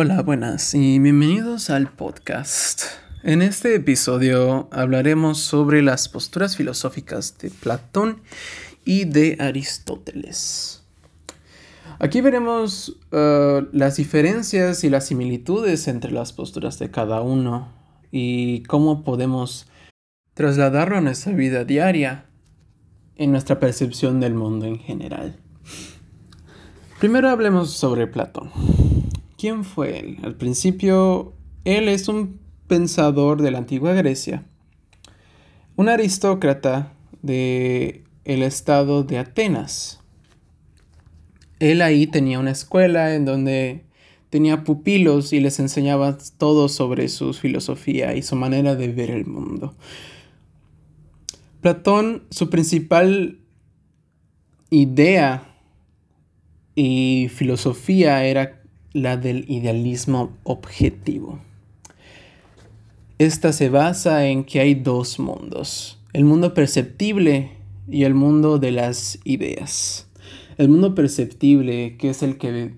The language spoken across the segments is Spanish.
Hola, buenas y bienvenidos al podcast. En este episodio hablaremos sobre las posturas filosóficas de Platón y de Aristóteles. Aquí veremos uh, las diferencias y las similitudes entre las posturas de cada uno y cómo podemos trasladarlo a nuestra vida diaria en nuestra percepción del mundo en general. Primero hablemos sobre Platón. ¿Quién fue él? Al principio, él es un pensador de la antigua Grecia, un aristócrata de el estado de Atenas. Él ahí tenía una escuela en donde tenía pupilos y les enseñaba todo sobre su filosofía y su manera de ver el mundo. Platón, su principal idea y filosofía era la del idealismo objetivo. Esta se basa en que hay dos mundos, el mundo perceptible y el mundo de las ideas. El mundo perceptible, que es el que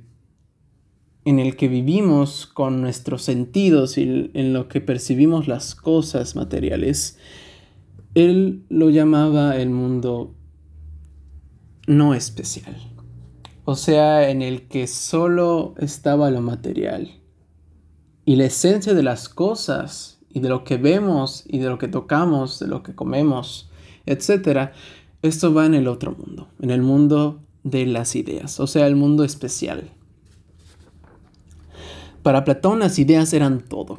en el que vivimos con nuestros sentidos y en lo que percibimos las cosas materiales, él lo llamaba el mundo no especial o sea, en el que solo estaba lo material. Y la esencia de las cosas, y de lo que vemos, y de lo que tocamos, de lo que comemos, etc., esto va en el otro mundo, en el mundo de las ideas, o sea, el mundo especial. Para Platón las ideas eran todo.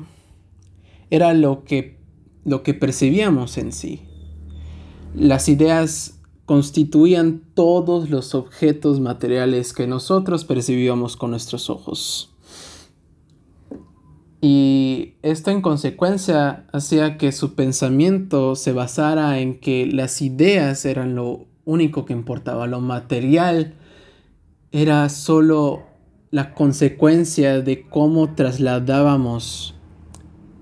Era lo que, lo que percibíamos en sí. Las ideas constituían todos los objetos materiales que nosotros percibíamos con nuestros ojos. Y esto en consecuencia hacía que su pensamiento se basara en que las ideas eran lo único que importaba, lo material era solo la consecuencia de cómo trasladábamos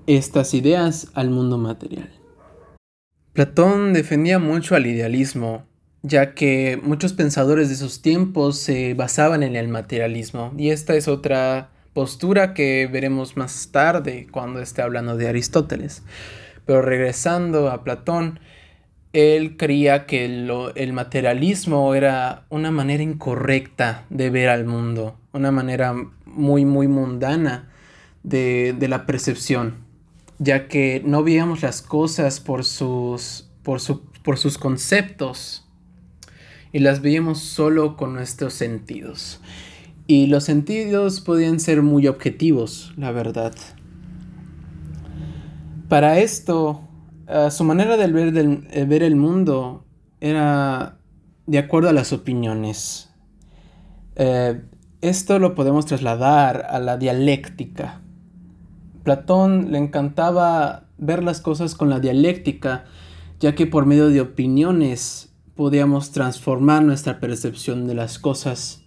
estas ideas al mundo material. Platón defendía mucho al idealismo ya que muchos pensadores de esos tiempos se basaban en el materialismo y esta es otra postura que veremos más tarde cuando esté hablando de Aristóteles. Pero regresando a Platón, él creía que el materialismo era una manera incorrecta de ver al mundo, una manera muy, muy mundana de, la percepción, ya que no veíamos las cosas por sus, por, por sus conceptos, y las veíamos solo con nuestros sentidos. Y los sentidos podían ser muy objetivos, la verdad. Para esto, eh, su manera de ver, de ver el mundo era de acuerdo a las opiniones. Eh, esto lo podemos trasladar a la dialéctica. Platón le encantaba ver las cosas con la dialéctica, ya que por medio de opiniones podíamos transformar nuestra percepción de las cosas.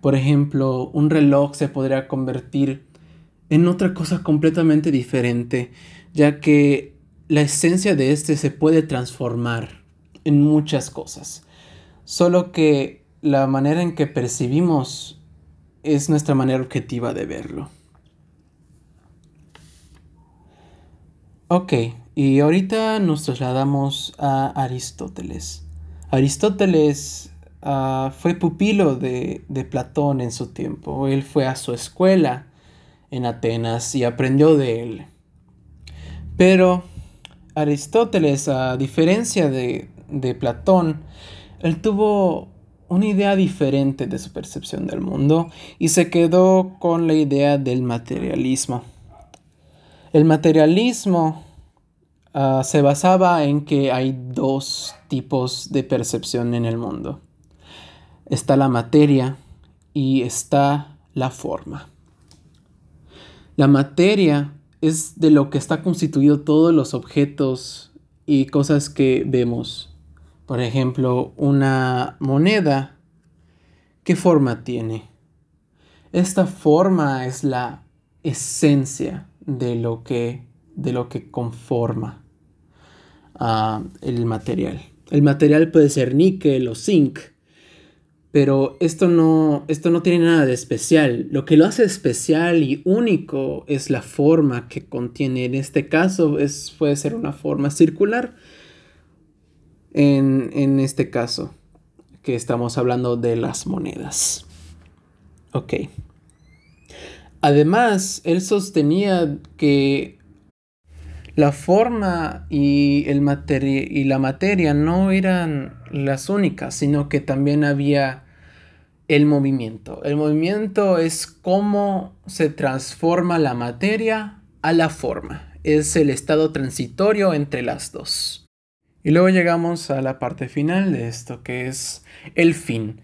Por ejemplo, un reloj se podría convertir en otra cosa completamente diferente, ya que la esencia de este se puede transformar en muchas cosas. Solo que la manera en que percibimos es nuestra manera objetiva de verlo. Ok, y ahorita nos trasladamos a Aristóteles. Aristóteles ah, fue pupilo de, Platón en su tiempo. Él fue a su escuela en Atenas y aprendió de él. Pero Aristóteles, a diferencia de, de Platón, él tuvo una idea diferente de su percepción del mundo y se quedó con la idea del materialismo. El materialismo Ah, se basaba en que hay dos tipos de percepción en el mundo. Está la materia y está la forma. La materia es de lo que está constituido todos los objetos y cosas que vemos. Por ejemplo, una moneda. ¿Qué forma tiene? Esta forma es la esencia de lo que de lo que conforma ah, el material. El material puede ser níquel o zinc, Pero esto no, esto no tiene nada de especial. Lo que lo hace especial y único es la forma que contiene. En este caso es, puede ser una forma circular. En, en este caso, que estamos hablando de las monedas. Ok. Además, él sostenía que la forma y, el y la materia no eran las únicas, sino que también había el movimiento. El movimiento es cómo se transforma la materia a la forma. Es el estado transitorio entre las dos. Y luego llegamos a la parte final de esto, que es el fin.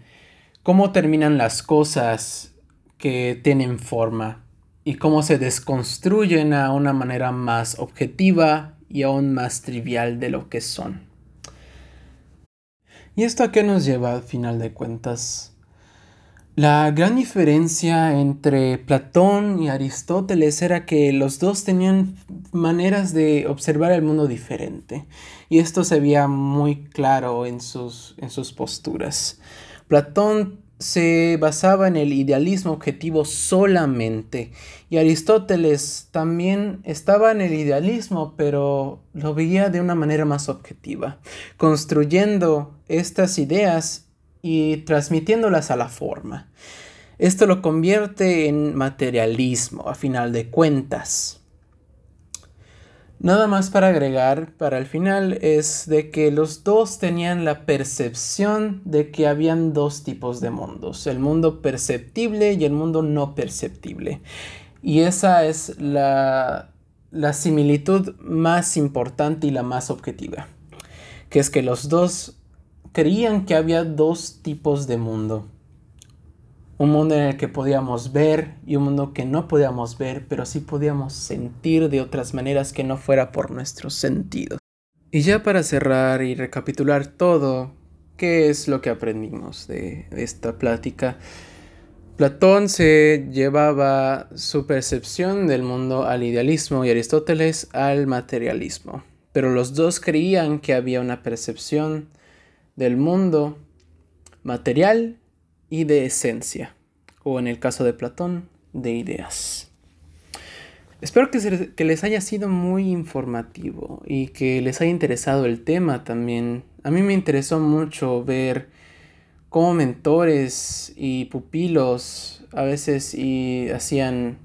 Cómo terminan las cosas que tienen forma y cómo se desconstruyen a una manera más objetiva y aún más trivial de lo que son. ¿Y esto a qué nos lleva al final de cuentas? La gran diferencia entre Platón y Aristóteles era que los dos tenían maneras de observar el mundo diferente y esto se veía muy claro en sus, en sus posturas. Platón se basaba en el idealismo objetivo solamente y Aristóteles también estaba en el idealismo pero lo veía de una manera más objetiva, construyendo estas ideas y transmitiéndolas a la forma. Esto lo convierte en materialismo a final de cuentas. Nada más para agregar para el final es de que los dos tenían la percepción de que habían dos tipos de mundos, el mundo perceptible y el mundo no perceptible. Y esa es la, la similitud más importante y la más objetiva, que es que los dos creían que había dos tipos de mundo un mundo en el que podíamos ver y un mundo que no podíamos ver, pero sí podíamos sentir de otras maneras que no fuera por nuestros sentidos. Y ya para cerrar y recapitular todo, ¿qué es lo que aprendimos de esta plática? Platón se llevaba su percepción del mundo al idealismo y Aristóteles al materialismo, pero los dos creían que había una percepción del mundo material y de esencia, o en el caso de Platón, de ideas. Espero que, que, les haya sido muy informativo y que les haya interesado el tema también. A mí me interesó mucho ver cómo mentores y pupilos a veces y hacían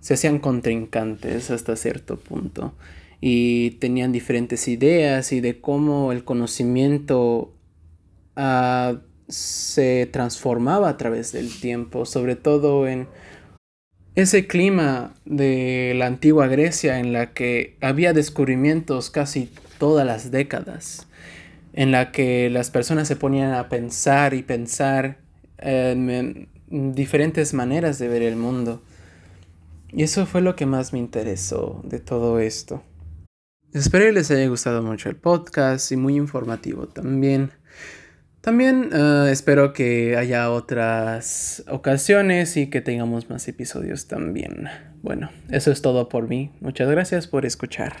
se hacían contrincantes hasta cierto punto y tenían diferentes ideas y de cómo el conocimiento uh, se transformaba a través del tiempo, sobre todo en ese clima de la antigua Grecia en la que había descubrimientos casi todas las décadas, en la que las personas se ponían a pensar y pensar en, diferentes maneras de ver el mundo. Y eso fue lo que más me interesó de todo esto. Espero que les haya gustado mucho el podcast y muy informativo también. También eh, espero que haya otras ocasiones y que tengamos más episodios también. Bueno, eso es todo por mí. Muchas gracias por escuchar.